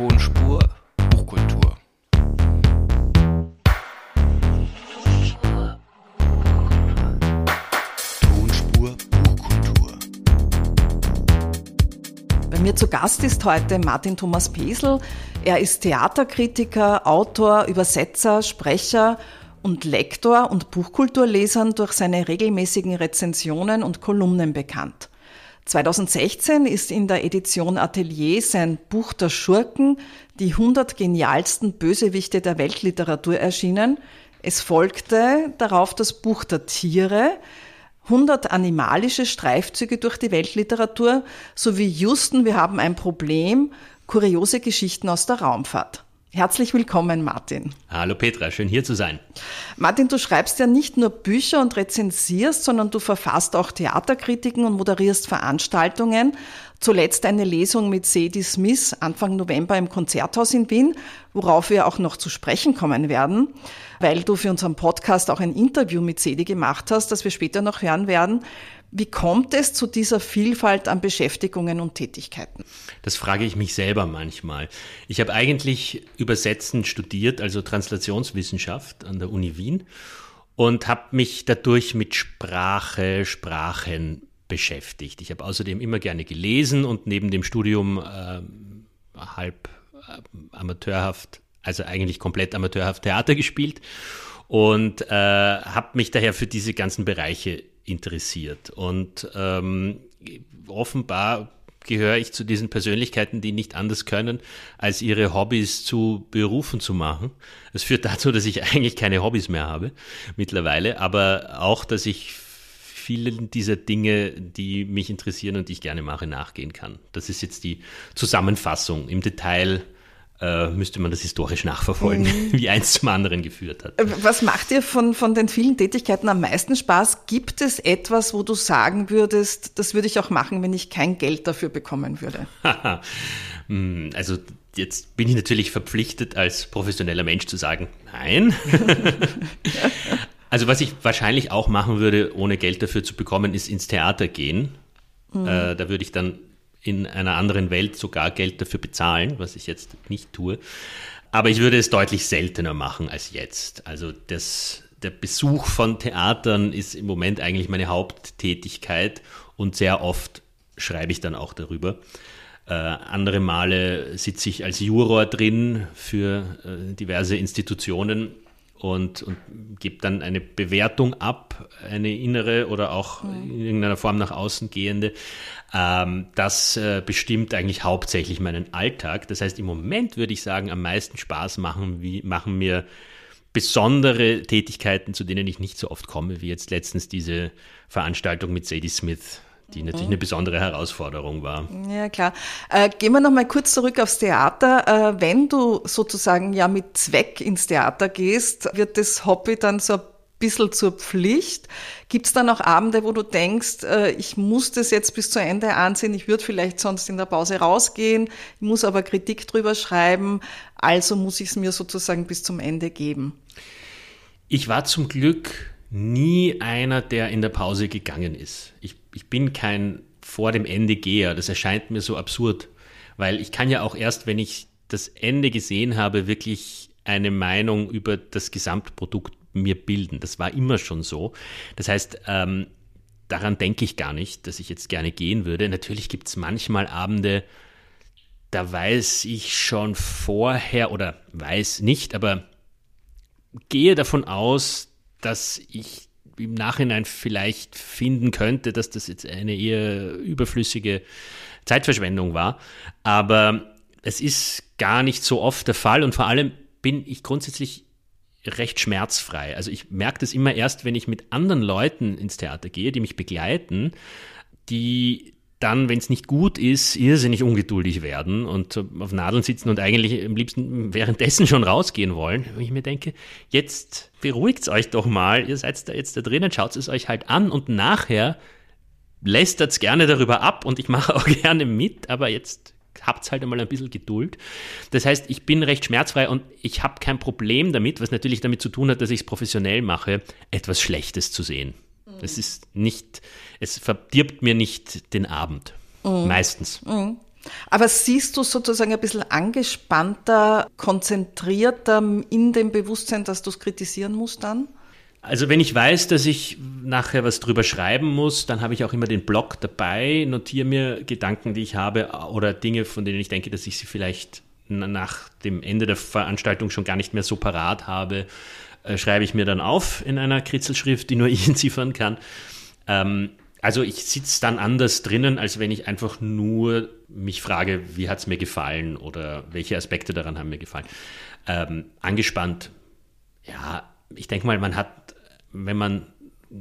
Tonspur Buchkultur. Tonspur Buchkultur. Bei mir zu Gast ist heute Martin Thomas Pesel. Er ist Theaterkritiker, Autor, Übersetzer, Sprecher und Lektor und Buchkulturlesern durch seine regelmäßigen Rezensionen und Kolumnen bekannt. 2016 ist in der Edition Atelier sein Buch der Schurken, die 100 genialsten Bösewichte der Weltliteratur erschienen. Es folgte darauf das Buch der Tiere, 100 animalische Streifzüge durch die Weltliteratur sowie Justen, wir haben ein Problem, kuriose Geschichten aus der Raumfahrt. Herzlich willkommen, Martin. Hallo Petra, schön hier zu sein. Martin, du schreibst ja nicht nur Bücher und rezensierst, sondern du verfasst auch Theaterkritiken und moderierst Veranstaltungen. Zuletzt eine Lesung mit Sadie Smith Anfang November im Konzerthaus in Wien, worauf wir auch noch zu sprechen kommen werden, weil du für unseren Podcast auch ein Interview mit Sadie gemacht hast, das wir später noch hören werden. Wie kommt es zu dieser Vielfalt an Beschäftigungen und Tätigkeiten? Das frage ich mich selber manchmal. Ich habe eigentlich Übersetzen studiert, also Translationswissenschaft an der Uni Wien und habe mich dadurch mit Sprache, Sprachen beschäftigt. Ich habe außerdem immer gerne gelesen und neben dem Studium äh, halb äh, amateurhaft, also eigentlich komplett amateurhaft Theater gespielt und äh, habe mich daher für diese ganzen Bereiche interessiert. Und ähm, offenbar gehöre ich zu diesen Persönlichkeiten, die nicht anders können, als ihre Hobbys zu Berufen zu machen. Es führt dazu, dass ich eigentlich keine Hobbys mehr habe mittlerweile, aber auch, dass ich vielen dieser Dinge, die mich interessieren und die ich gerne mache, nachgehen kann. Das ist jetzt die Zusammenfassung. Im Detail äh, müsste man das historisch nachverfolgen, mhm. wie eins zum anderen geführt hat. Äh, was macht dir von, von den vielen Tätigkeiten am meisten Spaß? Gibt es etwas, wo du sagen würdest, das würde ich auch machen, wenn ich kein Geld dafür bekommen würde? Hm, also jetzt bin ich natürlich verpflichtet, als professioneller Mensch zu sagen, nein. also was ich wahrscheinlich auch machen würde, ohne Geld dafür zu bekommen, ist ins Theater gehen. Mhm. Äh, da würde ich dann in einer anderen Welt sogar Geld dafür bezahlen, was ich jetzt nicht tue. Aber ich würde es deutlich seltener machen als jetzt. Also das, der Besuch von Theatern ist im Moment eigentlich meine Haupttätigkeit und sehr oft schreibe ich dann auch darüber. Äh, andere Male sitze ich als Juror drin für äh, diverse Institutionen und, und gebe dann eine Bewertung ab, eine innere oder auch in irgendeiner Form nach außen gehende. Ähm, das äh, bestimmt eigentlich hauptsächlich meinen Alltag. Das heißt, im Moment würde ich sagen, am meisten Spaß machen, wie, machen mir besondere Tätigkeiten, zu denen ich nicht so oft komme, wie jetzt letztens diese Veranstaltung mit Sadie Smith die natürlich eine besondere Herausforderung war. Ja, klar. Äh, gehen wir nochmal kurz zurück aufs Theater. Äh, wenn du sozusagen ja mit Zweck ins Theater gehst, wird das Hobby dann so ein bisschen zur Pflicht. Gibt es dann auch Abende, wo du denkst, äh, ich muss das jetzt bis zu Ende ansehen, ich würde vielleicht sonst in der Pause rausgehen, ich muss aber Kritik drüber schreiben, also muss ich es mir sozusagen bis zum Ende geben? Ich war zum Glück nie einer, der in der Pause gegangen ist. Ich, ich bin kein vor dem Ende Geher. Das erscheint mir so absurd, weil ich kann ja auch erst, wenn ich das Ende gesehen habe, wirklich eine Meinung über das Gesamtprodukt mir bilden. Das war immer schon so. Das heißt, ähm, daran denke ich gar nicht, dass ich jetzt gerne gehen würde. Natürlich gibt es manchmal Abende, da weiß ich schon vorher oder weiß nicht, aber gehe davon aus, dass ich im Nachhinein vielleicht finden könnte, dass das jetzt eine eher überflüssige Zeitverschwendung war. Aber es ist gar nicht so oft der Fall und vor allem bin ich grundsätzlich recht schmerzfrei. Also ich merke das immer erst, wenn ich mit anderen Leuten ins Theater gehe, die mich begleiten, die dann, wenn es nicht gut ist, irrsinnig ungeduldig werden und auf Nadeln sitzen und eigentlich am liebsten währenddessen schon rausgehen wollen. Wo ich mir denke, jetzt beruhigt euch doch mal, ihr seid da jetzt da drinnen, schaut es euch halt an und nachher lästert es gerne darüber ab und ich mache auch gerne mit, aber jetzt habt halt einmal ein bisschen Geduld. Das heißt, ich bin recht schmerzfrei und ich habe kein Problem damit, was natürlich damit zu tun hat, dass ich es professionell mache, etwas Schlechtes zu sehen. Es ist nicht, es verdirbt mir nicht den Abend. Mhm. Meistens. Mhm. Aber siehst du sozusagen ein bisschen angespannter, konzentrierter in dem Bewusstsein, dass du es kritisieren musst dann? Also wenn ich weiß, dass ich nachher was drüber schreiben muss, dann habe ich auch immer den Blog dabei, notiere mir Gedanken, die ich habe oder Dinge, von denen ich denke, dass ich sie vielleicht nach dem Ende der Veranstaltung schon gar nicht mehr so parat habe, äh, schreibe ich mir dann auf in einer Kritzelschrift, die nur ich entziffern kann. Ähm, also ich sitze dann anders drinnen, als wenn ich einfach nur mich frage, wie hat es mir gefallen oder welche Aspekte daran haben mir gefallen. Ähm, angespannt, ja, ich denke mal, man hat, wenn man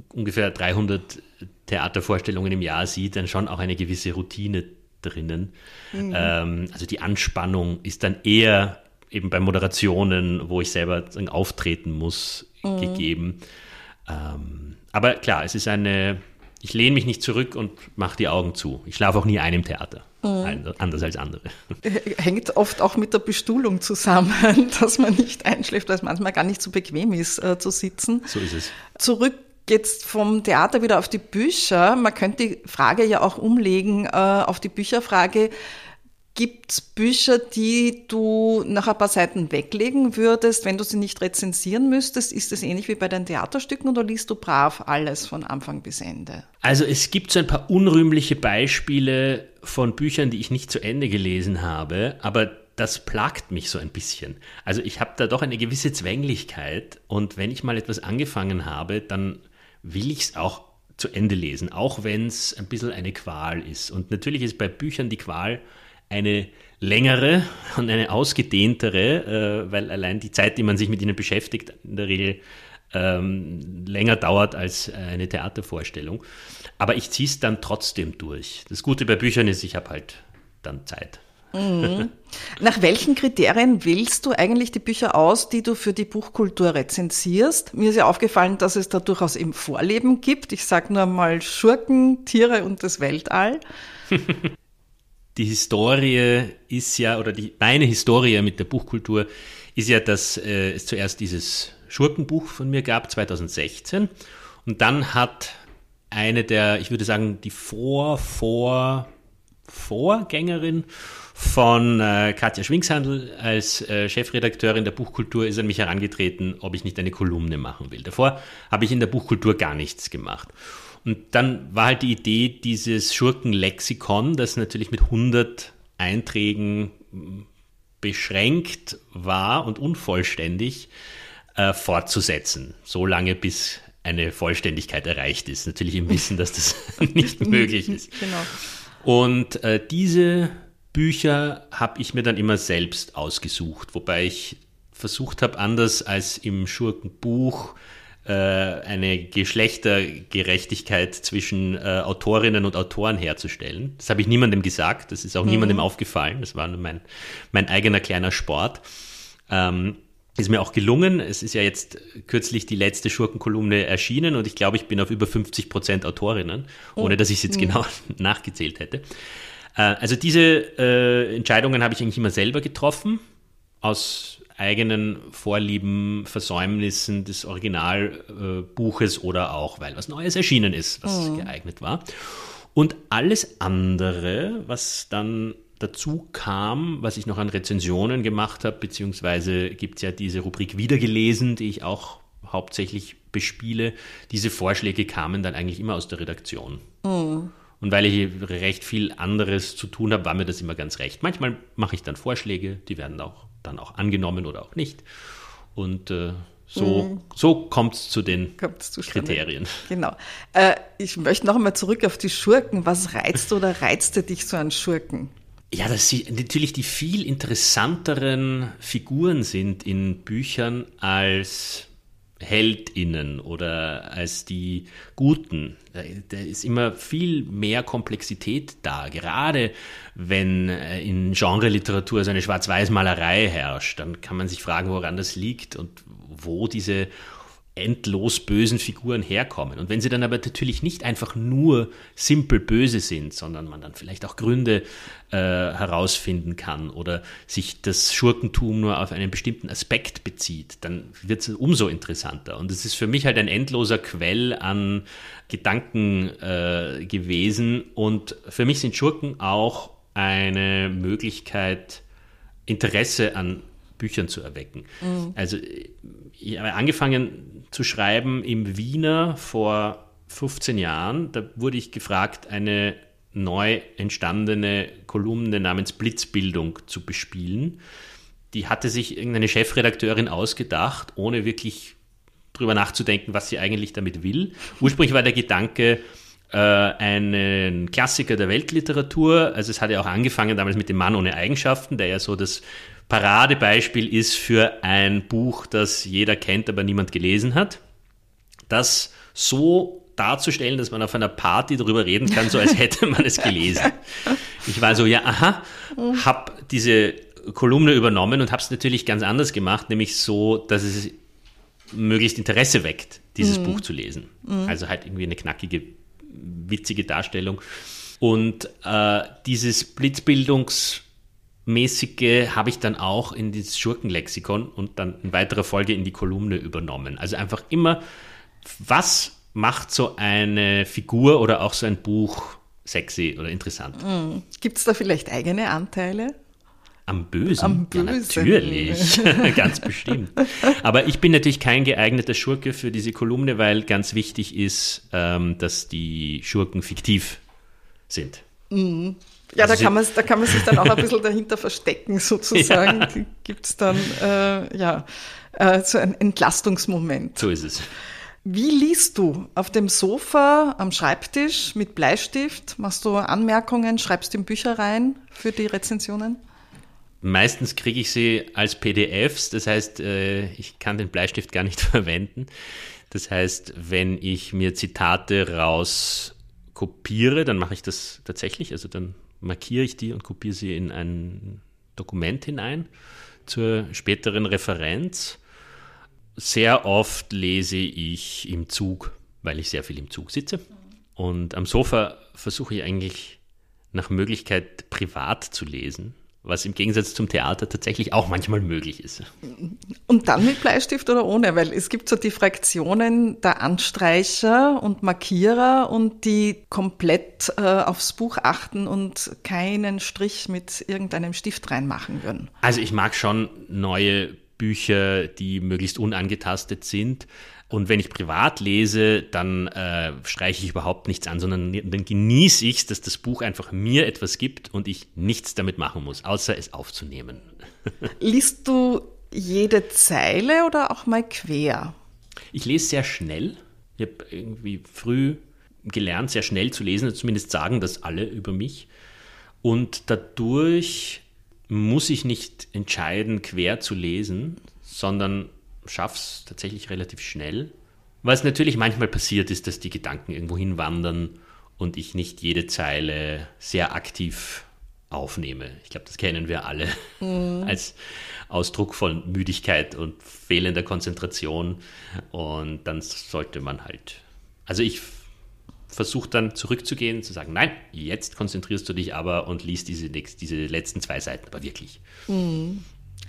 ungefähr 300 Theatervorstellungen im Jahr sieht, dann schon auch eine gewisse Routine drinnen. Mhm. Ähm, also die Anspannung ist dann eher eben bei Moderationen, wo ich selber auftreten muss, mhm. gegeben. Ähm, aber klar, es ist eine, ich lehne mich nicht zurück und mache die Augen zu. Ich schlafe auch nie ein im Theater. Mhm. Anders als andere. Hängt oft auch mit der Bestuhlung zusammen, dass man nicht einschläft, weil es manchmal gar nicht so bequem ist, äh, zu sitzen. So ist es. Zurück jetzt vom Theater wieder auf die Bücher. Man könnte die Frage ja auch umlegen äh, auf die Bücherfrage. Gibt es Bücher, die du nach ein paar Seiten weglegen würdest, wenn du sie nicht rezensieren müsstest? Ist das ähnlich wie bei den Theaterstücken oder liest du brav alles von Anfang bis Ende? Also es gibt so ein paar unrühmliche Beispiele von Büchern, die ich nicht zu Ende gelesen habe, aber das plagt mich so ein bisschen. Also ich habe da doch eine gewisse Zwänglichkeit und wenn ich mal etwas angefangen habe, dann will ich es auch zu Ende lesen, auch wenn es ein bisschen eine Qual ist. Und natürlich ist bei Büchern die Qual, eine längere und eine ausgedehntere, äh, weil allein die Zeit, die man sich mit ihnen beschäftigt, in der Regel ähm, länger dauert als eine Theatervorstellung. Aber ich ziehe es dann trotzdem durch. Das Gute bei Büchern ist, ich habe halt dann Zeit. Mhm. Nach welchen Kriterien wählst du eigentlich die Bücher aus, die du für die Buchkultur rezensierst? Mir ist ja aufgefallen, dass es da durchaus eben Vorleben gibt. Ich sage nur mal Schurken, Tiere und das Weltall. die Historie ist ja, oder die, meine Historie mit der Buchkultur ist ja, dass äh, es zuerst dieses Schurkenbuch von mir gab, 2016. Und dann hat eine der, ich würde sagen, die Vor, Vor, Vorgängerin von äh, Katja Schwingshandel als äh, Chefredakteurin der Buchkultur ist an mich herangetreten, ob ich nicht eine Kolumne machen will. Davor habe ich in der Buchkultur gar nichts gemacht. Und dann war halt die Idee dieses Schurkenlexikon, das natürlich mit 100 Einträgen hm, beschränkt war und unvollständig, äh, fortzusetzen. So lange, bis eine Vollständigkeit erreicht ist. Natürlich im Wissen, dass das nicht möglich ist. Genau. Und äh, diese Bücher habe ich mir dann immer selbst ausgesucht, wobei ich versucht habe, anders als im Schurkenbuch eine Geschlechtergerechtigkeit zwischen äh, Autorinnen und Autoren herzustellen. Das habe ich niemandem gesagt, das ist auch mhm. niemandem aufgefallen, das war nur mein, mein eigener kleiner Sport. Ähm, ist mir auch gelungen. Es ist ja jetzt kürzlich die letzte Schurkenkolumne erschienen und ich glaube, ich bin auf über 50 Prozent Autorinnen, ohne dass ich es jetzt mhm. genau nachgezählt hätte. Äh, also diese äh, Entscheidungen habe ich eigentlich immer selber getroffen, aus eigenen Vorlieben, Versäumnissen des Originalbuches oder auch, weil was Neues erschienen ist, was mhm. geeignet war. Und alles andere, was dann dazu kam, was ich noch an Rezensionen gemacht habe, beziehungsweise gibt es ja diese Rubrik Wiedergelesen, die ich auch hauptsächlich bespiele. Diese Vorschläge kamen dann eigentlich immer aus der Redaktion. Mhm. Und weil ich recht viel anderes zu tun habe, war mir das immer ganz recht. Manchmal mache ich dann Vorschläge, die werden auch dann auch angenommen oder auch nicht. Und äh, so, mhm. so kommt es zu den Kriterien. Genau. Äh, ich möchte noch einmal zurück auf die Schurken. Was reizt oder reizte dich so an Schurken? Ja, dass sie natürlich die viel interessanteren Figuren sind in Büchern als HeldInnen oder als die Guten. Da ist immer viel mehr Komplexität da. Gerade wenn äh, in Genreliteratur so eine Schwarz-Weiß-Malerei herrscht, dann kann man sich fragen, woran das liegt und wo diese endlos bösen Figuren herkommen. Und wenn sie dann aber natürlich nicht einfach nur simpel böse sind, sondern man dann vielleicht auch Gründe äh, herausfinden kann oder sich das Schurkentum nur auf einen bestimmten Aspekt bezieht, dann wird es umso interessanter. Und es ist für mich halt ein endloser Quell an Gedanken äh, gewesen. Und für mich sind Schurken auch eine Möglichkeit, Interesse an Büchern zu erwecken. Also ich habe angefangen zu schreiben im Wiener vor 15 Jahren. Da wurde ich gefragt, eine neu entstandene Kolumne namens Blitzbildung zu bespielen. Die hatte sich irgendeine Chefredakteurin ausgedacht, ohne wirklich drüber nachzudenken, was sie eigentlich damit will. Ursprünglich war der Gedanke, äh, einen Klassiker der Weltliteratur, also es hat ja auch angefangen damals mit dem Mann ohne Eigenschaften, der ja so das Paradebeispiel ist für ein Buch, das jeder kennt, aber niemand gelesen hat. Das so darzustellen, dass man auf einer Party darüber reden kann, so als hätte man es gelesen. Ich war so, ja, aha, habe diese Kolumne übernommen und habe es natürlich ganz anders gemacht, nämlich so, dass es möglichst Interesse weckt, dieses Buch zu lesen. Also halt irgendwie eine knackige, witzige Darstellung. Und äh, dieses Blitzbildungsmäßige habe ich dann auch in dieses Schurkenlexikon und dann in weiterer Folge in die Kolumne übernommen. Also einfach immer, was macht so eine Figur oder auch so ein Buch sexy oder interessant? Gibt es da vielleicht eigene Anteile? Am Bösen? Am Ja, Bösen. natürlich, ganz bestimmt. Aber ich bin natürlich kein geeigneter Schurke für diese Kolumne, weil ganz wichtig ist, ähm, dass die Schurken fiktiv sind. Ja, Also da, kann man, da kann man sich dann auch ein bisschen dahinter verstecken, sozusagen. Ja. Gibt es dann äh, ja, äh, so einen Entlastungsmoment. So ist es. Wie liest du? Auf dem Sofa, am Schreibtisch, mit Bleistift? Machst du Anmerkungen, schreibst in Bücher rein für die Rezensionen? Meistens kriege ich sie als PDFs, das heißt, äh, ich kann den Bleistift gar nicht verwenden. Das heißt, wenn ich mir Zitate raus kopiere, dann mache ich das tatsächlich, also dann markiere ich die und kopiere sie in ein Dokument hinein zur späteren Referenz. Sehr oft lese ich im Zug, weil ich sehr viel im Zug sitze. Und am Sofa versuche ich eigentlich nach Möglichkeit privat zu lesen, was im Gegensatz zum Theater tatsächlich auch manchmal möglich ist. Und dann mit Bleistift oder ohne? Weil es gibt so die Fraktionen der Anstreicher und Markierer und die komplett äh, aufs Buch achten und keinen Strich mit irgendeinem Stift reinmachen würden. Also ich mag schon neue Bücher, die möglichst unangetastet sind. Und wenn ich privat lese, dann äh, streiche ich überhaupt nichts an, sondern dann genieße ich es, dass das Buch einfach mir etwas gibt und ich nichts damit machen muss, außer es aufzunehmen. Liest du jede Zeile oder auch mal quer? Ich lese sehr schnell. Ich habe irgendwie früh gelernt, sehr schnell zu lesen, zumindest sagen das alle über mich. Und dadurch muss ich nicht entscheiden, quer zu lesen, sondern schaff's tatsächlich relativ schnell. Was natürlich manchmal passiert ist, dass die Gedanken irgendwo hinwandern und ich nicht jede Zeile sehr aktiv aufnehme. Ich glaube, das kennen wir alle als Ausdruck von Müdigkeit und fehlender Konzentration. Und dann sollte man halt, also ich versuche dann zurückzugehen, zu sagen, nein, jetzt konzentrierst du dich aber und liest diese, nächst- diese letzten zwei Seiten aber wirklich.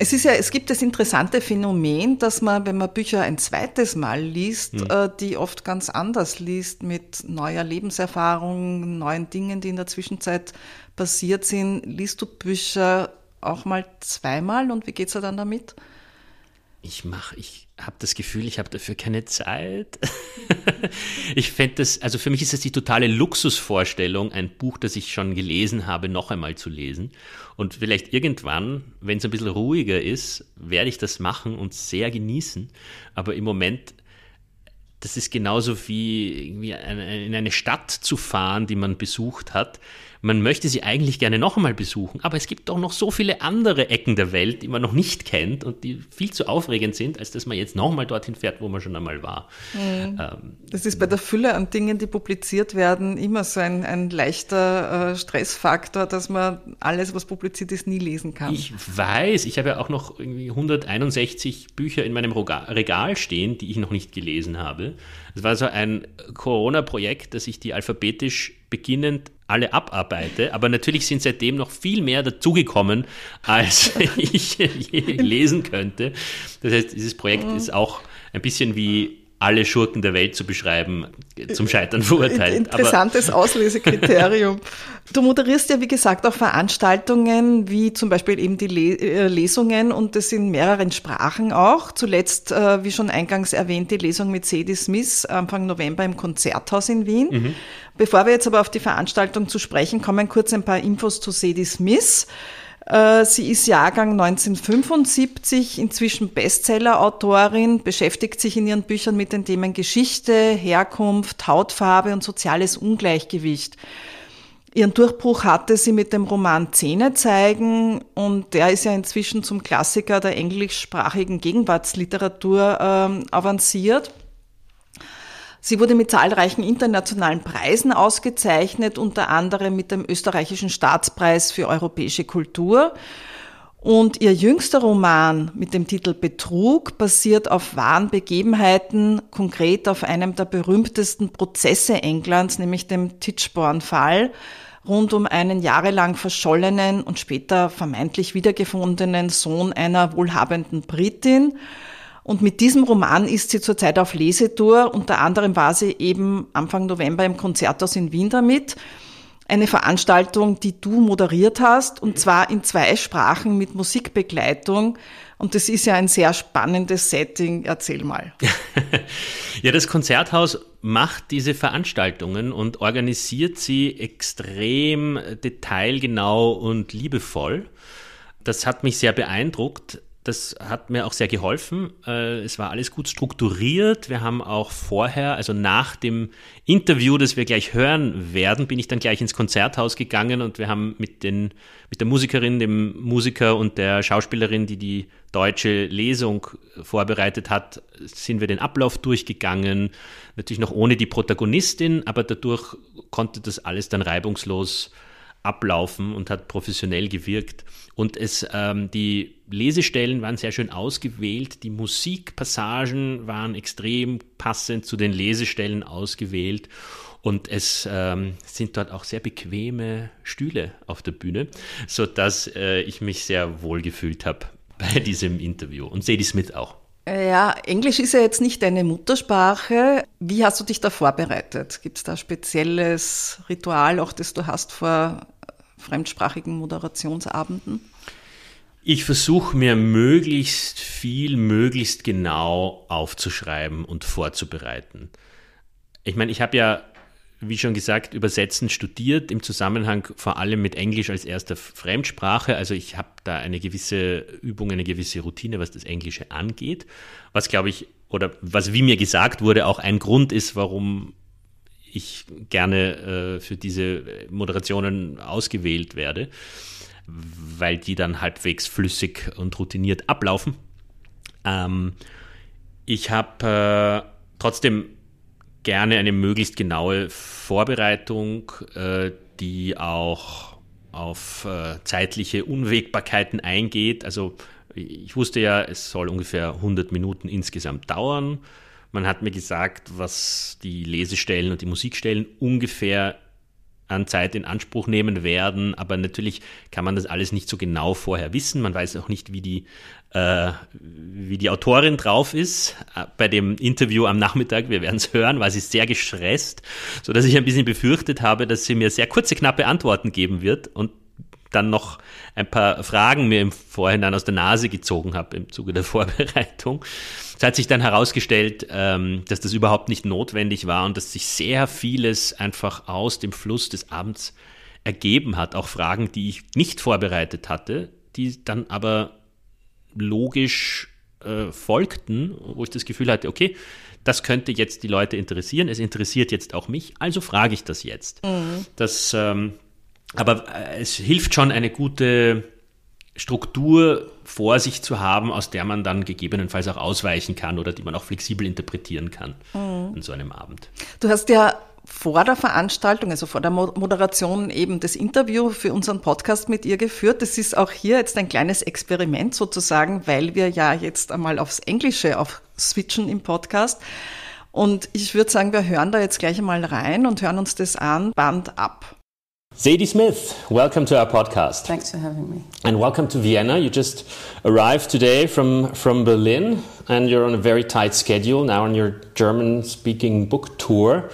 Es ist ja, es gibt das interessante Phänomen, dass man, wenn man Bücher ein zweites Mal liest, äh, die oft ganz anders liest, mit neuer Lebenserfahrung, neuen Dingen, die in der Zwischenzeit passiert sind. Liest du Bücher auch mal zweimal und wie geht's dir dann damit? Ich mache, ich habe das Gefühl, ich habe dafür keine Zeit. ich fände das, also für mich ist das die totale Luxusvorstellung, ein Buch, das ich schon gelesen habe, noch einmal zu lesen. Und vielleicht irgendwann, wenn es ein bisschen ruhiger ist, werde ich das machen und sehr genießen. Aber im Moment das ist genauso wie in eine Stadt zu fahren, die man besucht hat. Man möchte sie eigentlich gerne noch einmal besuchen, aber es gibt doch noch so viele andere Ecken der Welt, die man noch nicht kennt und die viel zu aufregend sind, als dass man jetzt noch mal dorthin fährt, wo man schon einmal war. Ähm, Das ist bei der Fülle an Dingen, die publiziert werden, immer so ein, ein leichter äh, Stressfaktor, dass man alles, was publiziert ist, nie lesen kann. Ich weiß, ich habe ja auch noch irgendwie 161 Bücher in meinem Regal stehen, die ich noch nicht gelesen habe. Es war so ein Corona-Projekt, dass ich die alphabetisch beginnend alle abarbeite, aber natürlich sind seitdem noch viel mehr dazugekommen, als ich lesen könnte. Das heißt, dieses Projekt ist auch ein bisschen wie alle Schurken der Welt zu beschreiben, zum Scheitern verurteilt. Interessantes Auslesekriterium. Du moderierst ja, wie gesagt, auch Veranstaltungen, wie zum Beispiel eben die äh, Lesungen und das in mehreren Sprachen auch. Zuletzt, äh, wie schon eingangs erwähnt, die Lesung mit Sadie Smith Anfang November im Konzerthaus in Wien. Mhm. Bevor wir jetzt aber auf die Veranstaltung zu sprechen kommen, kurz ein paar Infos zu Sadie Smith. Äh, sie ist Jahrgang 1975, inzwischen Bestseller-Autorin, beschäftigt sich in ihren Büchern mit den Themen Geschichte, Herkunft, Hautfarbe und soziales Ungleichgewicht. Ihren Durchbruch hatte sie mit dem Roman Zähne zeigen und der ist ja inzwischen zum Klassiker der englischsprachigen Gegenwartsliteratur ähm, avanciert. Sie wurde mit zahlreichen internationalen Preisen ausgezeichnet, unter anderem mit dem österreichischen Staatspreis für europäische Kultur. Und ihr jüngster Roman mit dem Titel Betrug basiert auf wahren Begebenheiten, konkret auf einem der berühmtesten Prozesse Englands, nämlich dem Titchborn-Fall, rund um einen jahrelang verschollenen und später vermeintlich wiedergefundenen Sohn einer wohlhabenden Britin. Und mit diesem Roman ist sie zurzeit auf Lesetour. Unter anderem war sie eben Anfang November im Konzerthaus in Wien damit. Eine Veranstaltung, die du moderiert hast, und zwar in zwei Sprachen mit Musikbegleitung. Und das ist ja ein sehr spannendes Setting. Erzähl mal. ja, das Konzerthaus macht diese Veranstaltungen und organisiert sie extrem detailgenau und liebevoll. Das hat mich sehr beeindruckt das hat mir auch sehr geholfen. Äh, es war alles gut strukturiert. Wir haben auch vorher, also nach dem Interview, das wir gleich hören werden, bin ich dann gleich ins Konzerthaus gegangen und wir haben mit, den, mit der Musikerin, dem Musiker und der Schauspielerin, die die deutsche Lesung vorbereitet hat, sind wir den Ablauf durchgegangen. Natürlich noch ohne die Protagonistin, aber dadurch konnte das alles dann reibungslos ablaufen und hat professionell gewirkt. Und es, ähm, die Lesestellen waren sehr schön ausgewählt, die Musikpassagen waren extrem passend zu den Lesestellen ausgewählt. Und es ähm, sind dort auch sehr bequeme Stühle auf der Bühne, sodass äh, ich mich sehr wohl gefühlt habe bei diesem Interview. Und Sadie Smith auch. Ja, Englisch ist ja jetzt nicht deine Muttersprache. Wie hast du dich da vorbereitet? Gibt es da spezielles Ritual, auch das du hast vor fremdsprachigen Moderationsabenden? Ich versuche mir möglichst viel, möglichst genau aufzuschreiben und vorzubereiten. Ich meine, ich habe ja wie schon gesagt, Übersetzen studiert, im Zusammenhang vor allem mit Englisch als erster Fremdsprache. Also ich habe da eine gewisse Übung, eine gewisse Routine, was das Englische angeht. Was, glaube ich, oder was wie mir gesagt wurde, auch ein Grund ist, warum ich gerne äh, für diese Moderationen ausgewählt werde, weil die dann halbwegs flüssig und routiniert ablaufen. Ähm, ich habe äh, trotzdem gerne eine möglichst genaue Vorbereitung, äh, die auch auf äh, zeitliche Unwägbarkeiten eingeht. Also ich wusste ja, es soll ungefähr 100 Minuten insgesamt dauern. Man hat mir gesagt, was die Lesestellen und die Musikstellen ungefähr an Zeit in Anspruch nehmen werden. Aber natürlich kann man das alles nicht so genau vorher wissen. Man weiß auch nicht, wie die, äh, wie die Autorin drauf ist. Äh, bei dem Interview am Nachmittag, wir werden es hören, war sie sehr gestresst, sodass ich ein bisschen befürchtet habe, dass sie mir sehr kurze, knappe Antworten geben wird und dann noch ein paar Fragen mir im Vorhinein aus der Nase gezogen habe im Zuge der Vorbereitung. Es hat sich dann herausgestellt, ähm, dass das überhaupt nicht notwendig war und dass sich sehr vieles einfach aus dem Fluss des Abends ergeben hat. Auch Fragen, die ich nicht vorbereitet hatte, die dann aber logisch äh, folgten, wo ich das Gefühl hatte, okay, das könnte jetzt die Leute interessieren, es interessiert jetzt auch mich, also frage ich das jetzt. Mhm. Das, ähm, aber äh, es hilft schon eine gute Struktur vor sich zu haben, aus der man dann gegebenenfalls auch ausweichen kann oder die man auch flexibel interpretieren kann mhm. an so einem Abend. Du hast ja vor der Veranstaltung, also vor der Moderation eben das Interview für unseren Podcast mit ihr geführt. Das ist auch hier jetzt ein kleines Experiment sozusagen, weil wir ja jetzt einmal aufs Englische auf switchen im Podcast. Und ich würde sagen, wir hören da jetzt gleich einmal rein und hören uns das an, Band ab. Zadie Smith, welcome to our podcast. Thanks for having me. And welcome to Vienna. You just arrived today from, from Berlin and you're on a very tight schedule now on your German speaking book tour.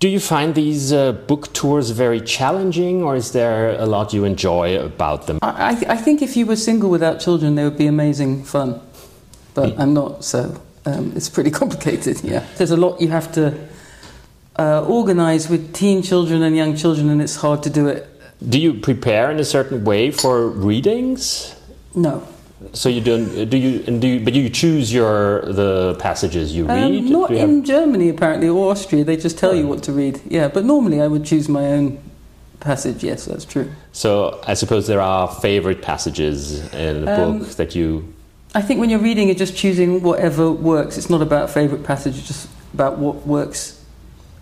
Do you find these uh, book tours very challenging or is there a lot you enjoy about them? I, I, I think if you were single without children, they would be amazing fun. But Hmm. I'm not, so um, it's pretty complicated, yeah. There's a lot you have to uh, organize with teen children and young children, and it's hard to do it. Do you prepare in a certain way for readings? No. So you don't do you and do you, but you choose your the passages you read. Um, not you in Germany, apparently, or Austria. They just tell you what to read. Yeah, but normally I would choose my own passage. Yes, that's true. so I suppose there are favorite passages in the Um, book that you. I think when you're reading, you're just choosing whatever works. It's not about favorite passage, it's just about what works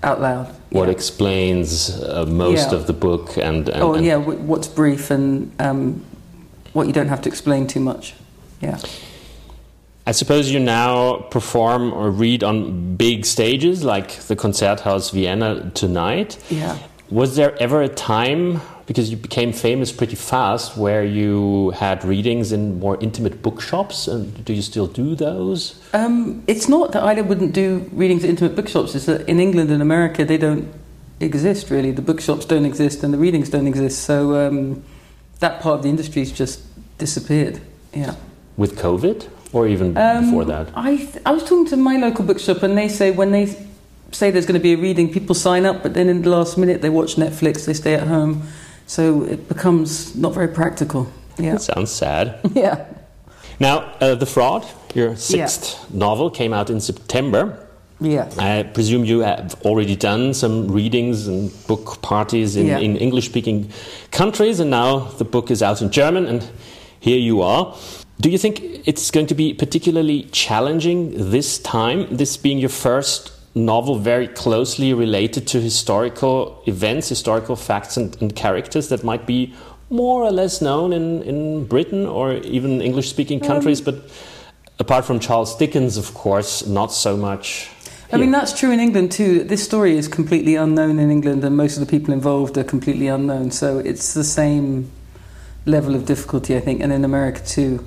out loud. What Yeah. explains uh, most Yeah. of the book and, and, oh, and yeah, wh- what's brief and um, what you don't have to explain too much. Yeah. I suppose you now perform or read on big stages like the Concerthaus Vienna tonight. Yeah. Was there ever a time, because you became famous pretty fast, where you had readings in more intimate bookshops? And do you still do those? Um, it's not that I wouldn't do readings at intimate bookshops, it's that in England and America they don't exist really. The bookshops don't exist and the readings don't exist. So um, that part of the industry's just disappeared. Yeah. With COVID? Or even Um, before that? I, th- I was talking to my local bookshop, and they say when they say there's going to be a reading, people sign up, but then in the last minute they watch Netflix, they stay at home, so it becomes not very practical. Yeah, That sounds sad. yeah, now, uh, The Fraud, your sixth novel, came out in September. yeah. I presume you have already done some readings and book parties in, Yeah. in English speaking countries, and now the book is out in German, and here you are. Do you think it's going to be particularly challenging this time, this being your first novel very closely related to historical events, historical facts, and, and characters that might be more or less known in, in Britain or even English speaking countries, but apart from Charles Dickens, of course, not so much. I mean that's true in England too. This story is completely unknown in England, and most of the people involved are completely unknown. So it's the same level of difficulty, I think, and in America too.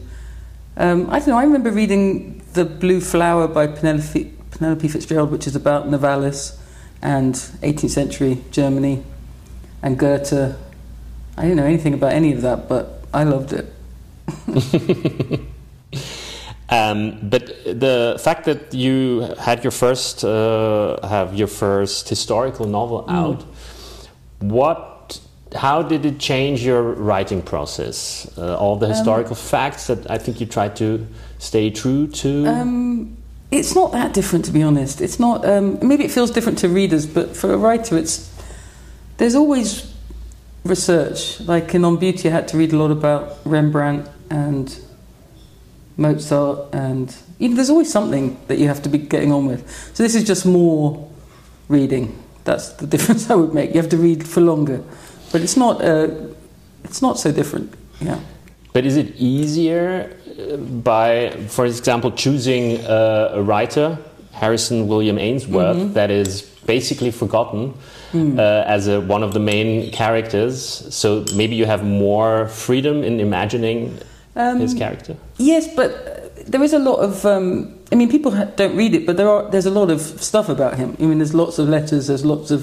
Um, I don't know. I remember reading *The Blue Flower* by Penelope, Penelope Fitzgerald, which is about Novalis and 18th century Germany and Goethe. I didn't know anything about any of that, but I loved it. Um, but the fact that you had your first uh, have your first historical novel Mm. out, what, how did it change your writing process? Uh, all Um, the historical facts that I think you tried to stay true to. Um, it's not that different, to be honest. It's not. Um, maybe it feels different to readers, but for a writer, it's there's always research. Like in On Beauty, I had to read a lot about Rembrandt and Mozart, and you know, there's always something that you have to be getting on with. So this is just more reading. That's the difference I would make. You have to read for longer, but it's not. Uh, it's not so different. Yeah. But is it easier uh, by, for example, choosing uh, a writer, Harrison William Ainsworth, Mm-hmm. that is basically forgotten Mm. uh, as a, one of the main characters? So maybe you have more freedom in imagining Um, his character. Yes, but uh, there is a lot of. Um, I mean, people don't read it, but there are. There's a lot of stuff about him. I mean, there's lots of letters. There's lots of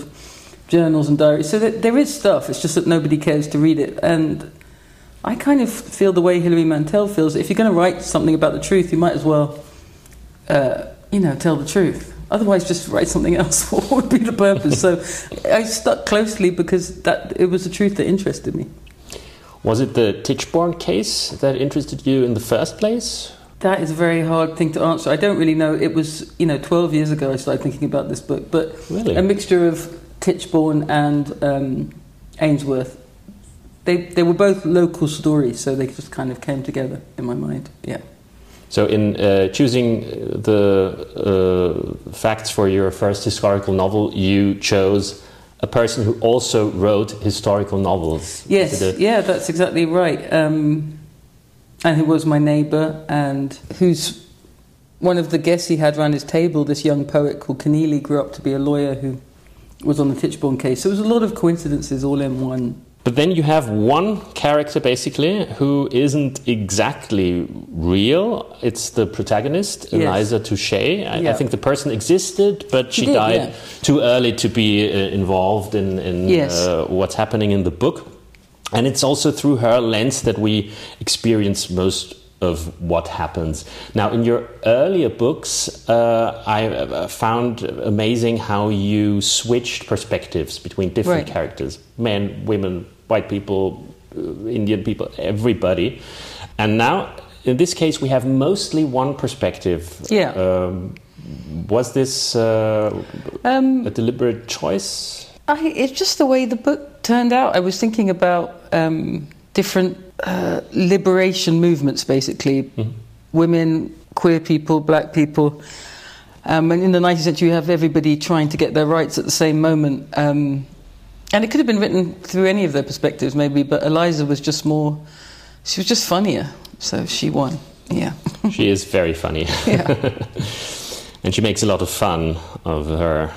journals and diaries. So that there is stuff. It's just that nobody cares to read it. And I kind of feel the way Hilary Mantel feels. If you're going to write something about the truth, you might as well, uh, you know, tell the truth. Otherwise, just write something else. what would be the purpose? so I stuck closely because that it was the truth that interested me. Was it the Tichborne case that interested you in the first place? That is a very hard thing to answer. I don't really know. It was, you know, 12 years ago I started thinking about this book, but Really? a mixture of Tichborne and um, Ainsworth. They, they were both local stories, so they just kind of came together in my mind. Yeah. So, in uh, choosing the uh, facts for your first historical novel, you chose a person who also wrote historical novels. Yes, Is it a- yeah, that's exactly right. Um, and who was my neighbour, and who's one of the guests he had around his table, this young poet called Keneally, grew up to be a lawyer who was on the Tichborne case. So it was a lot of coincidences all in one. But then you have one character basically who isn't exactly real. It's the protagonist, Yes. Eliza Touche. I, I think the person existed, but she She did, died yeah. too early to be uh, involved in, in Yes. uh, what's happening in the book. And it's also through her lens that we experience most of what happens. Now, in your earlier books, uh, I uh, found amazing how you switched perspectives between different Right. characters men, women, white people, uh, Indian people, everybody. And now, in this case, we have mostly one perspective. Yeah. Um, was this uh, Um, a deliberate choice? I, it's just the way the book turned out. I was thinking about um, different uh, liberation movements, basically women, queer people, black people. Um, and in the 19th century, you have everybody trying to get their rights at the same moment. Um, and it could have been written through any of their perspectives, maybe, but Eliza was just more, she was just funnier. So she won. Yeah. she is very funny. Yeah. and she makes a lot of fun of her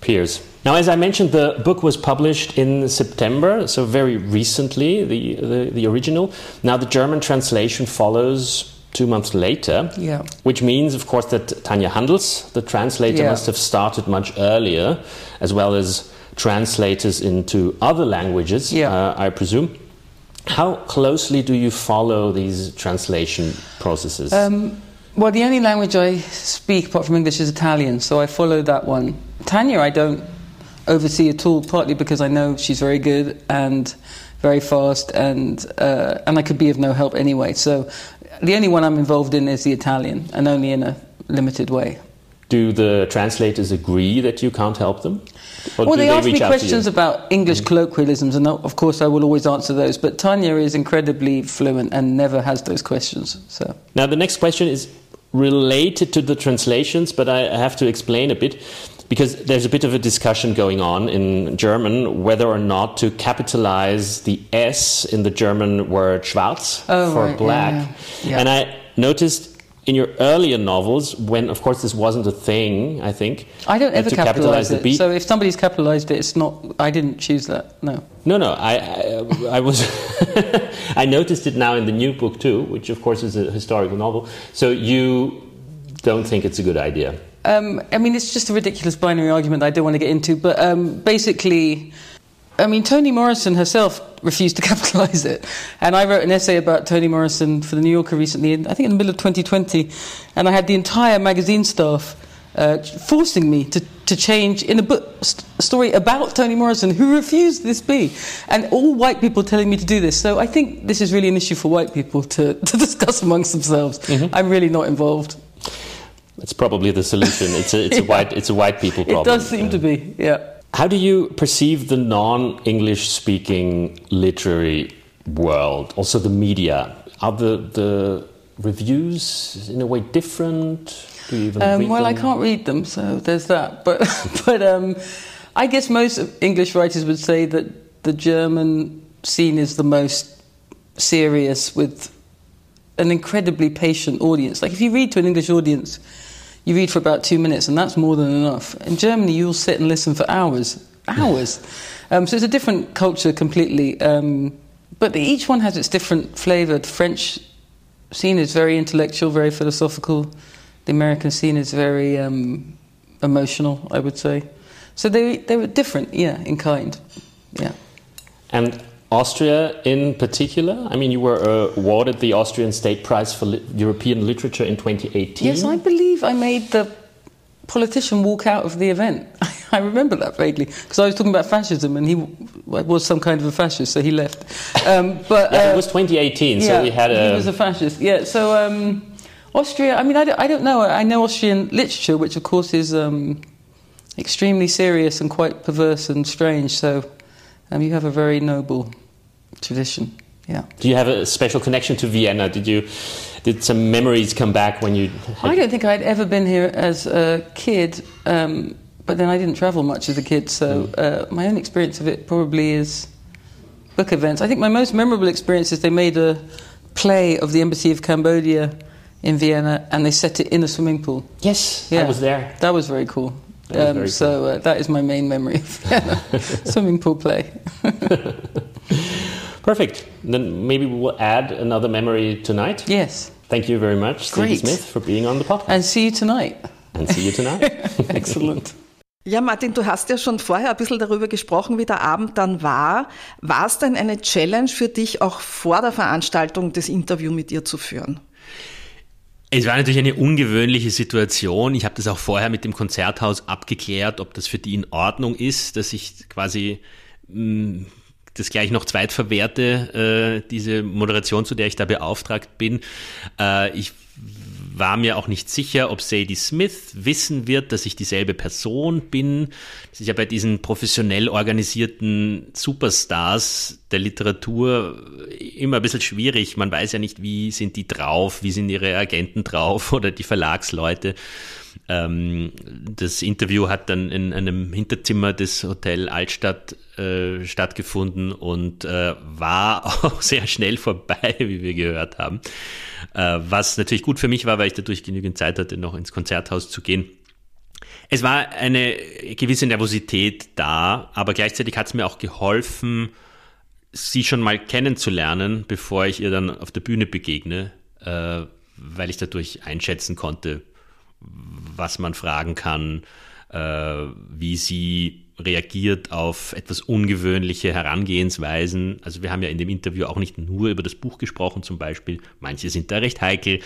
peers. Now, as I mentioned, the book was published in September, so very recently, the, the, the original. Now, the German translation follows two months later, Yeah. which means, of course, that Tanja Handels, the translator, Yeah. must have started much earlier, as well as translators into other languages, Yeah. uh, I presume. How closely do you follow these translation processes? Um, well, the only language I speak apart from English is Italian, so I follow that one. Tanya, I don't oversee at all, partly because I know she's very good and very fast, and uh, and I could be of no help anyway. So the only one I'm involved in is the Italian, and only in a limited way. Do the translators agree that you can't help them? Or well, do they, ask me reach out to you? questions about English mm. colloquialisms, and of course I will always answer those. But Tanya is incredibly fluent and never has those questions. So. Now, the next question is related to the translations, but I I have to explain a bit because there's a bit of a discussion going on in German whether or not to capitalize the S in the German word schwarz Oh, for right, black. yeah, yeah. Yeah. And I noticed in your earlier novels, when of course this wasn't a thing, I think. I don't ever capitalize the it. B. So if somebody's capitalized it, it's not. I didn't choose that. No. No, no. I, I, I was. I noticed it now in the new book too, which of course is a historical novel. So you don't think it's a good idea? Um, I mean, it's just a ridiculous binary argument that I don't want to get into. But um, basically, I mean, Toni Morrison herself refused to capitalize it. And I wrote an essay about Toni Morrison for the New Yorker recently, in, I think in the middle of 2020. And I had the entire magazine staff uh, forcing me to, to change in a book st- story about Toni Morrison, who refused this B. And all white people telling me to do this. So I think this is really an issue for white people to, to discuss amongst themselves. I'm really not involved. That's probably the solution. It's a, it's a white it's a white people problem. It does seem to be, yeah. How do you perceive the non-English speaking literary world, also the media? Are the the reviews in a way different? Do you even Um, well, I can't read them, so there's that. But, but um, I guess most English writers would say that the German scene is the most serious with an incredibly patient audience. Like if you read to an English audience, you read for about two minutes, and that's more than enough. In Germany, you'll sit and listen for hours, hours. um, so it's a different culture completely. Um, but each one has its different flavour. The French scene is very intellectual, very philosophical. The American scene is very um, emotional, I would say. So they they were different, yeah, in kind, yeah. And Austria in particular? I mean, you were uh, awarded the Austrian State Prize for Lit- European Literature in 2018. Yes, I believe I made the politician walk out of the event. I remember that vaguely because I was talking about fascism, and he was some kind of a fascist, so he left. Um, but Yeah, uh, it was 2018, so we had a. he was a fascist. Yeah, so um, Austria. I mean, I don't, I don't know. I know Austrian literature, which of course is um, extremely serious and quite perverse and strange. So um, you have a very noble tradition. Yeah. Do you have a special connection to Vienna? Did you did some memories come back when you? Had, I don't think I'd ever been here as a kid, um, but then I didn't travel much as a kid, so uh, my own experience of it probably is book events. I think my most memorable experience is they made a play of the Embassy of Cambodia in Vienna and they set it in a swimming pool. yes, Yeah. I was there. That was very cool. Um, so uh, that is my main memory of Vienna, swimming pool play. Perfect. Then maybe we'll add another memory tonight. Yes, Thank you very much, Stevie Great. Smith, for being on the podcast. and see you tonight. And see you tonight. Excellent. Ja, Martin, du hast ja schon vorher ein bisschen darüber gesprochen, wie der Abend dann war. War es denn eine Challenge für dich, auch vor der Veranstaltung das Interview mit ihr zu führen? Es war natürlich eine ungewöhnliche Situation. Ich habe das auch vorher mit dem Konzerthaus abgeklärt, ob das für die in Ordnung ist, dass ich quasi mh, das gleich noch zweitverwerte, äh, diese Moderation, zu der ich da beauftragt bin. Äh, ich war mir auch nicht sicher, ob Sadie Smith wissen wird, dass ich dieselbe Person bin. Das ist ja bei diesen professionell organisierten Superstars der Literatur immer ein bisschen schwierig. Man weiß ja nicht, wie sind die drauf, wie sind ihre Agenten drauf oder die Verlagsleute. Ähm, das Interview hat dann in einem Hinterzimmer des Hotel Altstadt äh, stattgefunden und äh, war auch sehr schnell vorbei, wie wir gehört haben. Äh, was natürlich gut für mich war, weil ich dadurch genügend Zeit hatte, noch ins Konzerthaus zu gehen. Es war eine gewisse Nervosität da, aber gleichzeitig hat es mir auch geholfen, sie schon mal kennenzulernen, bevor ich ihr dann auf der Bühne begegne, äh, weil ich dadurch einschätzen konnte, was man fragen kann, äh, wie sie reagiert auf etwas ungewöhnliche Herangehensweisen. Also wir haben ja in dem Interview auch nicht nur über das Buch gesprochen zum Beispiel. Manche sind da recht heikel,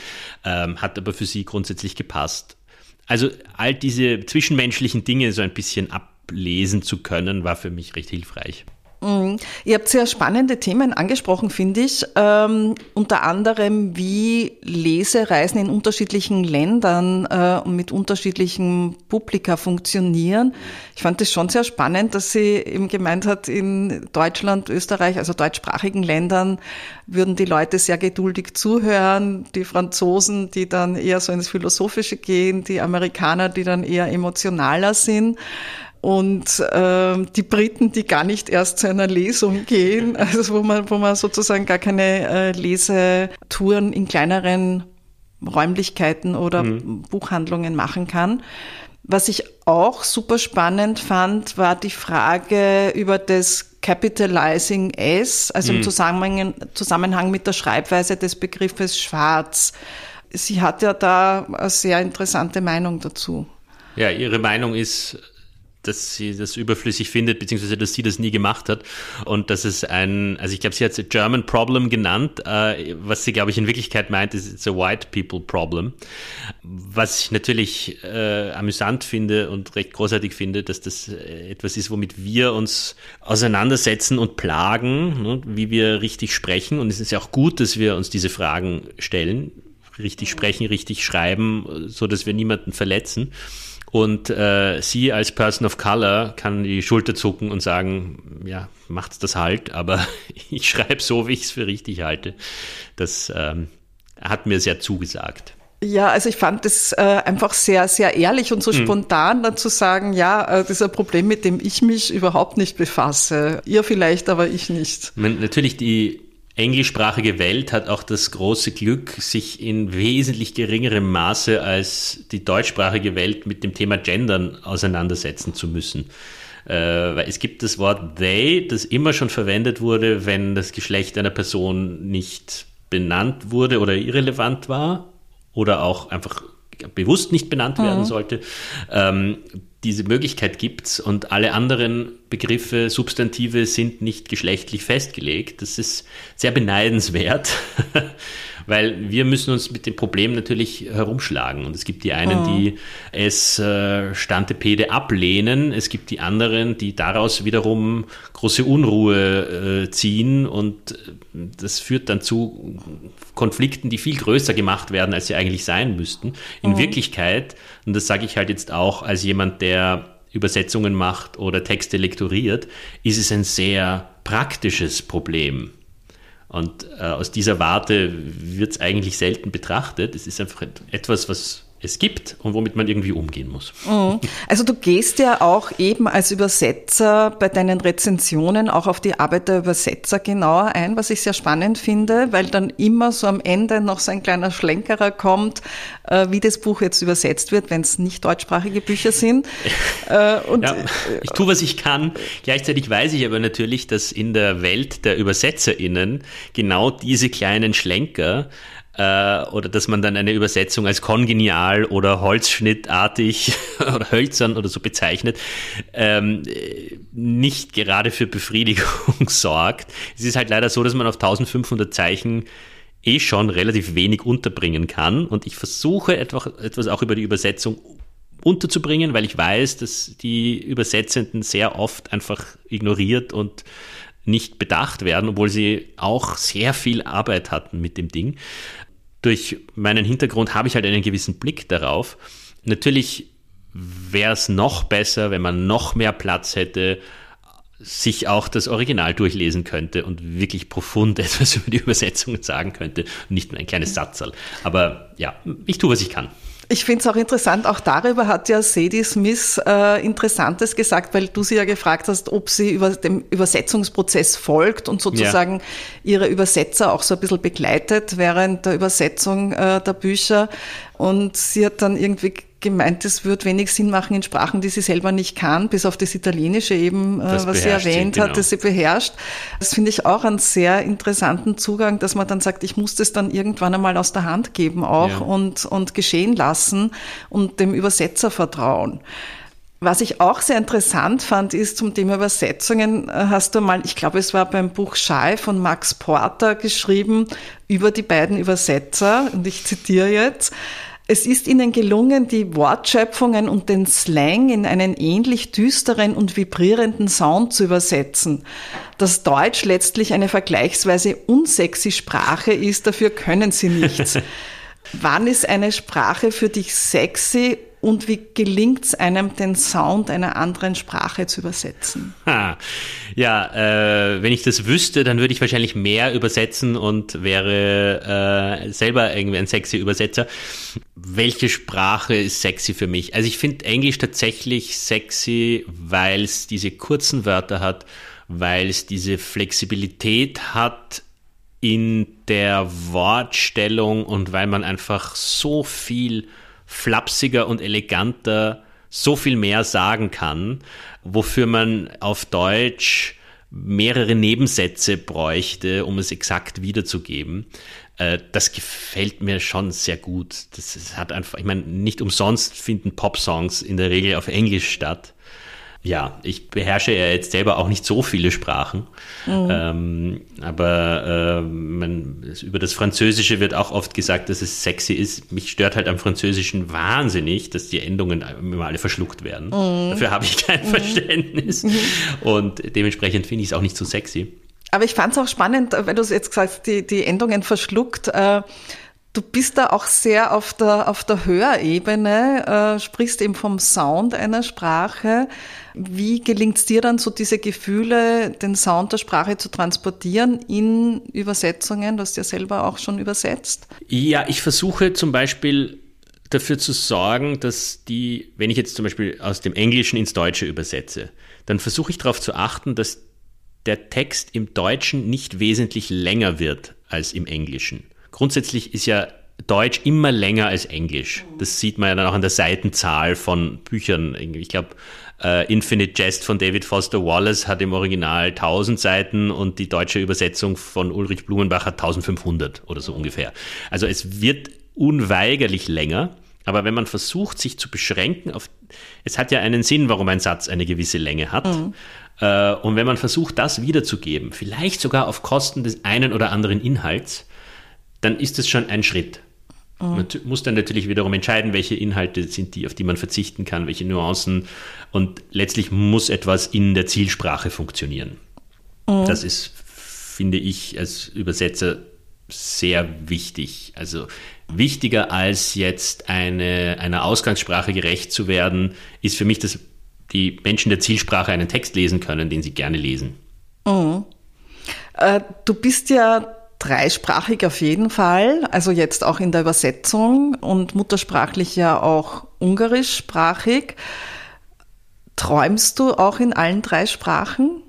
ähm, hat aber für sie grundsätzlich gepasst. Also all diese zwischenmenschlichen Dinge so ein bisschen ablesen zu können, war für mich recht hilfreich. Ihr habt sehr spannende Themen angesprochen, finde ich. Ähm, unter anderem, wie Lesereisen in unterschiedlichen Ländern äh, und mit unterschiedlichen Publika funktionieren. Ich fand es schon sehr spannend, dass sie eben gemeint hat, in Deutschland, Österreich, also deutschsprachigen Ländern, würden die Leute sehr geduldig zuhören. Die Franzosen, die dann eher so ins Philosophische gehen, die Amerikaner, die dann eher emotionaler sind und ähm, die Briten, die gar nicht erst zu einer Lesung gehen, also wo man, wo man sozusagen gar keine äh, Lesetouren in kleineren Räumlichkeiten oder Buchhandlungen machen kann. Was ich auch super spannend fand, war die Frage über das Capitalizing S, also im Zusammenhang, Zusammenhang mit der Schreibweise des Begriffes schwarz. Sie hat ja da eine sehr interessante Meinung dazu. Ja, ihre Meinung ist, dass sie das überflüssig findet, beziehungsweise dass sie das nie gemacht hat und dass es ein, also ich glaube, sie hat es German Problem genannt, äh, was sie, glaube ich, in Wirklichkeit meint, ist it's a white people problem. Was ich natürlich äh, amüsant finde und recht großartig finde, dass das äh, etwas ist, womit wir uns auseinandersetzen und plagen, ne, wie wir richtig sprechen und es ist ja auch gut, dass wir uns diese Fragen stellen, richtig sprechen, richtig schreiben, so dass wir niemanden verletzen. Und äh, sie als Person of Color kann die Schulter zucken und sagen, ja, macht's das halt, aber ich schreibe so, wie ich es für richtig halte. Das ähm, hat mir sehr zugesagt. Ja, also ich fand das äh, einfach sehr, sehr ehrlich und so spontan dann zu sagen, ja, äh, das ist ein Problem, mit dem ich mich überhaupt nicht befasse. Ihr vielleicht, aber ich nicht. Natürlich die englischsprachige Welt hat auch das große Glück, sich in wesentlich geringerem Maße als die deutschsprachige Welt mit dem Thema Gendern auseinandersetzen zu müssen. Äh, weil es gibt das Wort they, das immer schon verwendet wurde, wenn das Geschlecht einer Person nicht benannt wurde oder irrelevant war oder auch einfach bewusst nicht benannt werden sollte. Ähm, diese Möglichkeit gibt's und alle anderen Begriffe, Substantive sind nicht geschlechtlich festgelegt. Das ist sehr beneidenswert, weil wir müssen uns mit dem Problem natürlich herumschlagen. Und es gibt die einen, die es äh, Stantepede ablehnen, es gibt die anderen, die daraus wiederum große Unruhe äh, ziehen und das führt dann zu Konflikten, die viel größer gemacht werden, als sie eigentlich sein müssten. In Wirklichkeit, und das sage ich halt jetzt auch als jemand, der Übersetzungen macht oder Texte lektoriert, ist es ein sehr praktisches Problem. Und äh, aus dieser Warte wird es eigentlich selten betrachtet. Es ist einfach et- etwas, was es gibt und womit man irgendwie umgehen muss. Mhm. Also du gehst ja auch eben als Übersetzer bei deinen Rezensionen auch auf die Arbeit der Übersetzer genauer ein, was ich sehr spannend finde, weil dann immer so am Ende noch so ein kleiner Schlenkerer kommt, äh, wie das Buch jetzt übersetzt wird, wenn es nicht deutschsprachige Bücher sind. Äh, und ja, ich tue, was ich kann. Gleichzeitig weiß ich aber natürlich, dass in der Welt der ÜbersetzerInnen genau diese kleinen Schlenker oder dass man dann eine Übersetzung als kongenial oder holzschnittartig oder hölzern oder so bezeichnet, ähm, nicht gerade für Befriedigung sorgt. Es ist halt leider so, dass man auf 1500 Zeichen eh schon relativ wenig unterbringen kann und ich versuche etwas, etwas auch über die Übersetzung unterzubringen, weil ich weiß, dass die Übersetzenden sehr oft einfach ignoriert und nicht bedacht werden, obwohl sie auch sehr viel Arbeit hatten mit dem Ding durch meinen Hintergrund habe ich halt einen gewissen Blick darauf. Natürlich wäre es noch besser, wenn man noch mehr Platz hätte, sich auch das Original durchlesen könnte und wirklich profund etwas über die Übersetzungen sagen könnte nicht nur ein kleines Satzerl. Aber ja, ich tue, was ich kann. Ich finde es auch interessant, auch darüber hat ja Sadie Smith äh, Interessantes gesagt, weil du sie ja gefragt hast, ob sie über dem Übersetzungsprozess folgt und sozusagen ja. ihre Übersetzer auch so ein bisschen begleitet während der Übersetzung äh, der Bücher. Und sie hat dann irgendwie gemeint, es wird wenig Sinn machen in Sprachen, die sie selber nicht kann, bis auf das Italienische eben, äh, was sie erwähnt sie, genau. hat, das sie beherrscht. Das finde ich auch einen sehr interessanten Zugang, dass man dann sagt, ich muss das dann irgendwann einmal aus der Hand geben auch ja. und, und geschehen lassen und dem Übersetzer vertrauen. Was ich auch sehr interessant fand, ist zum Thema Übersetzungen, äh, hast du mal, ich glaube, es war beim Buch Schei von Max Porter geschrieben über die beiden Übersetzer, und ich zitiere jetzt, es ist ihnen gelungen, die Wortschöpfungen und den Slang in einen ähnlich düsteren und vibrierenden Sound zu übersetzen. Dass Deutsch letztlich eine vergleichsweise unsexy Sprache ist, dafür können sie nichts. Wann ist eine Sprache für dich sexy und wie gelingt es einem, den Sound einer anderen Sprache zu übersetzen? Ha. Ja, äh, wenn ich das wüsste, dann würde ich wahrscheinlich mehr übersetzen und wäre äh, selber irgendwie ein sexy Übersetzer. Welche Sprache ist sexy für mich? Also ich finde Englisch tatsächlich sexy, weil es diese kurzen Wörter hat, weil es diese Flexibilität hat in der Wortstellung und weil man einfach so viel flapsiger und eleganter so viel mehr sagen kann, wofür man auf Deutsch mehrere Nebensätze bräuchte, um es exakt wiederzugeben. Äh, das gefällt mir schon sehr gut. Das hat einfach, ich meine, nicht umsonst finden Pop-Songs in der Regel auf Englisch statt ja, ich beherrsche ja jetzt selber auch nicht so viele Sprachen, mhm. ähm, aber äh, man, über das Französische wird auch oft gesagt, dass es sexy ist. Mich stört halt am Französischen wahnsinnig, dass die Endungen immer alle verschluckt werden. Mhm. Dafür habe ich kein mhm. Verständnis mhm. und dementsprechend finde ich es auch nicht so sexy. Aber ich fand es auch spannend, wenn du es jetzt gesagt hast, die, die Endungen verschluckt. Äh, Du bist da auch sehr auf der, auf der Hörebene, äh, sprichst eben vom Sound einer Sprache. Wie gelingt es dir dann, so diese Gefühle, den Sound der Sprache zu transportieren in Übersetzungen? Du hast ja selber auch schon übersetzt. Ja, ich versuche zum Beispiel dafür zu sorgen, dass die, wenn ich jetzt zum Beispiel aus dem Englischen ins Deutsche übersetze, dann versuche ich darauf zu achten, dass der Text im Deutschen nicht wesentlich länger wird als im Englischen. Grundsätzlich ist ja Deutsch immer länger als Englisch. Das sieht man ja dann auch an der Seitenzahl von Büchern. Ich glaube, äh, Infinite Jest von David Foster Wallace hat im Original 1000 Seiten und die deutsche Übersetzung von Ulrich Blumenbach hat 1500 oder so ungefähr. Also es wird unweigerlich länger. Aber wenn man versucht, sich zu beschränken auf, es hat ja einen Sinn, warum ein Satz eine gewisse Länge hat. Mhm. Äh, und wenn man versucht, das wiederzugeben, vielleicht sogar auf Kosten des einen oder anderen Inhalts, dann ist es schon ein Schritt. Mhm. Man muss dann natürlich wiederum entscheiden, welche Inhalte sind die, auf die man verzichten kann, welche Nuancen. Und letztlich muss etwas in der Zielsprache funktionieren. Mhm. Das ist, finde ich, als Übersetzer sehr wichtig. Also wichtiger als jetzt eine, einer Ausgangssprache gerecht zu werden, ist für mich, dass die Menschen der Zielsprache einen Text lesen können, den sie gerne lesen. Mhm. Äh, du bist ja dreisprachig auf jeden Fall, also jetzt auch in der Übersetzung und muttersprachlich ja auch ungarischsprachig. Träumst du auch in allen drei Sprachen?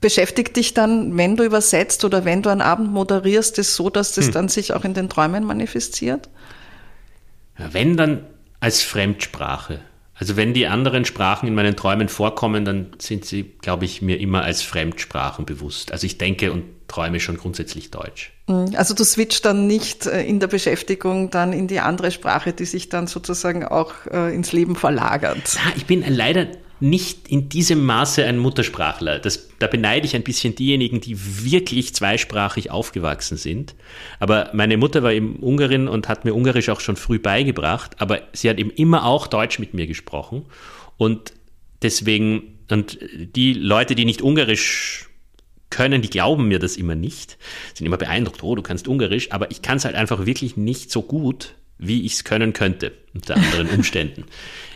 Beschäftigt dich dann, wenn du übersetzt oder wenn du einen Abend moderierst, es so, dass das hm. dann sich auch in den Träumen manifestiert? Wenn dann als Fremdsprache. Also wenn die anderen Sprachen in meinen Träumen vorkommen, dann sind sie, glaube ich, mir immer als Fremdsprachen bewusst. Also ich denke und träume schon grundsätzlich Deutsch. Mhm. Also du switcht dann nicht äh, in der Beschäftigung dann in die andere Sprache, die sich dann sozusagen auch äh, ins Leben verlagert. Ja, ich bin leider nicht in diesem Maße ein Muttersprachler. Das, da beneide ich ein bisschen diejenigen, die wirklich zweisprachig aufgewachsen sind. Aber meine Mutter war eben Ungarin und hat mir Ungarisch auch schon früh beigebracht, aber sie hat eben immer auch Deutsch mit mir gesprochen. Und deswegen, und die Leute, die nicht Ungarisch können, die glauben mir das immer nicht, sind immer beeindruckt, oh, du kannst Ungarisch, aber ich kann es halt einfach wirklich nicht so gut, wie ich es können könnte, unter anderen Umständen.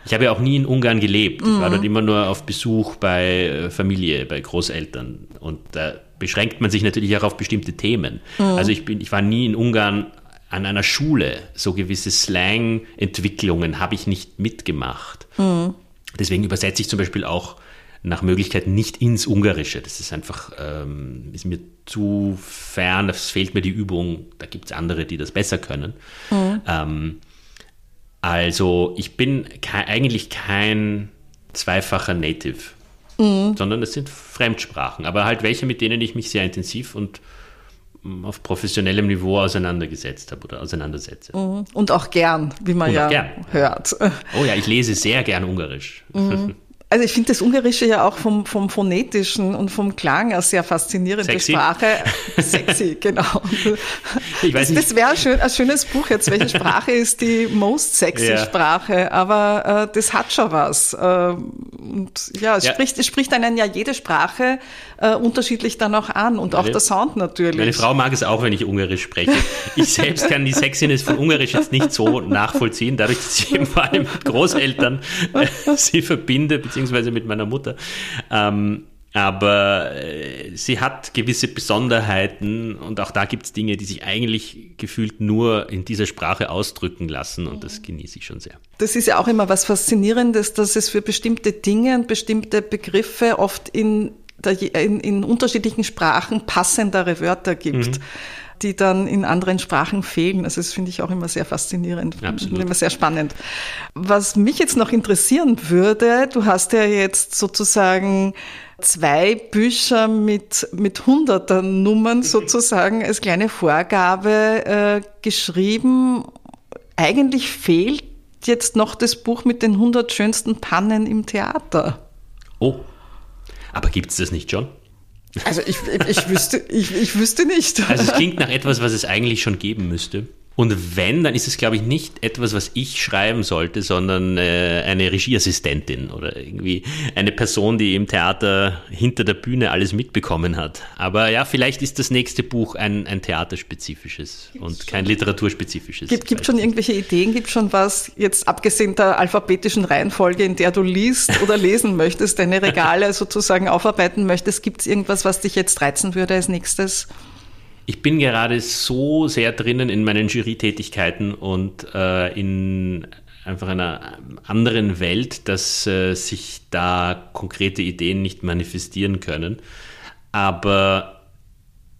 Ich habe ja auch nie in Ungarn gelebt. Ich war mhm. dort immer nur auf Besuch bei äh, Familie, bei Großeltern. Und da beschränkt man sich natürlich auch auf bestimmte Themen. Mhm. Also ich, bin, ich war nie in Ungarn an einer Schule. So gewisse Slang-Entwicklungen habe ich nicht mitgemacht. Mhm. Deswegen übersetze ich zum Beispiel auch nach Möglichkeit nicht ins Ungarische. Das ist einfach, ähm, ist mir zu fern, es fehlt mir die Übung. Da gibt es andere, die das besser können. Mhm. Ähm, also ich bin ke eigentlich kein zweifacher Native, mhm. sondern es sind Fremdsprachen, aber halt welche, mit denen ich mich sehr intensiv und mm, auf professionellem Niveau auseinandergesetzt habe oder auseinandersetze. Mhm. Und auch gern, wie man ja gern. hört. Oh ja, ich lese sehr gern Ungarisch. Mhm. Also ich finde das Ungarische ja auch vom, vom Phonetischen und vom Klang eine sehr faszinierende Sexy. Sprache. Sexy, genau. Ich weiß das, das wäre schön, ein schönes Buch jetzt. Welche Sprache ist die most sexy ja. Sprache? Aber äh, das hat schon was. Äh, und ja, es, ja. Spricht, es spricht einen ja jede Sprache äh, unterschiedlich dann auch an und meine, auch der Sound natürlich. Meine Frau mag es auch, wenn ich Ungarisch spreche. Ich selbst kann die Sexiness von Ungarisch jetzt nicht so nachvollziehen, dadurch, dass ich eben vor allem mit Großeltern äh, sie verbinde, beziehungsweise mit meiner Mutter. Ähm, aber äh, sie hat gewisse Besonderheiten und auch da gibt es Dinge, die sich eigentlich gefühlt nur in dieser Sprache ausdrücken lassen und das genieße ich schon sehr. Das ist ja auch immer was Faszinierendes, dass es für bestimmte Dinge und bestimmte Begriffe oft in in, in unterschiedlichen Sprachen passendere Wörter gibt. Mhm die dann in anderen Sprachen fehlen. Also das finde ich auch immer sehr faszinierend Absolut. und immer sehr spannend. Was mich jetzt noch interessieren würde, du hast ja jetzt sozusagen zwei Bücher mit, mit hunderter Nummern sozusagen als kleine Vorgabe äh, geschrieben. Eigentlich fehlt jetzt noch das Buch mit den 100 schönsten Pannen im Theater. Oh, aber gibt es das nicht schon? Also ich, ich, wüsste, ich, ich wüsste nicht. Also es klingt nach etwas, was es eigentlich schon geben müsste. Und wenn, dann ist es, glaube ich, nicht etwas, was ich schreiben sollte, sondern äh, eine Regieassistentin oder irgendwie eine Person, die im Theater hinter der Bühne alles mitbekommen hat. Aber ja, vielleicht ist das nächste Buch ein, ein theaterspezifisches Gibt's und kein literaturspezifisches. Gibt, gibt schon irgendwelche Ideen, gibt schon was, jetzt abgesehen der alphabetischen Reihenfolge, in der du liest oder lesen möchtest, deine Regale sozusagen aufarbeiten möchtest, gibt es irgendwas, was dich jetzt reizen würde als nächstes? Ich bin gerade so sehr drinnen in meinen Jury-Tätigkeiten und äh, in einfach einer anderen Welt, dass äh, sich da konkrete Ideen nicht manifestieren können. Aber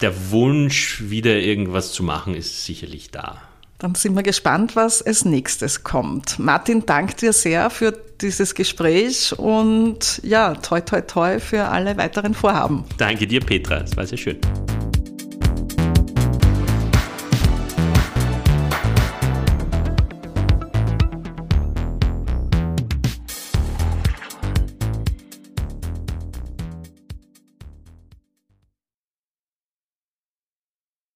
der Wunsch, wieder irgendwas zu machen, ist sicherlich da. Dann sind wir gespannt, was als nächstes kommt. Martin, danke dir sehr für dieses Gespräch und ja, toi toi toi für alle weiteren Vorhaben. Danke dir, Petra. Es war sehr schön.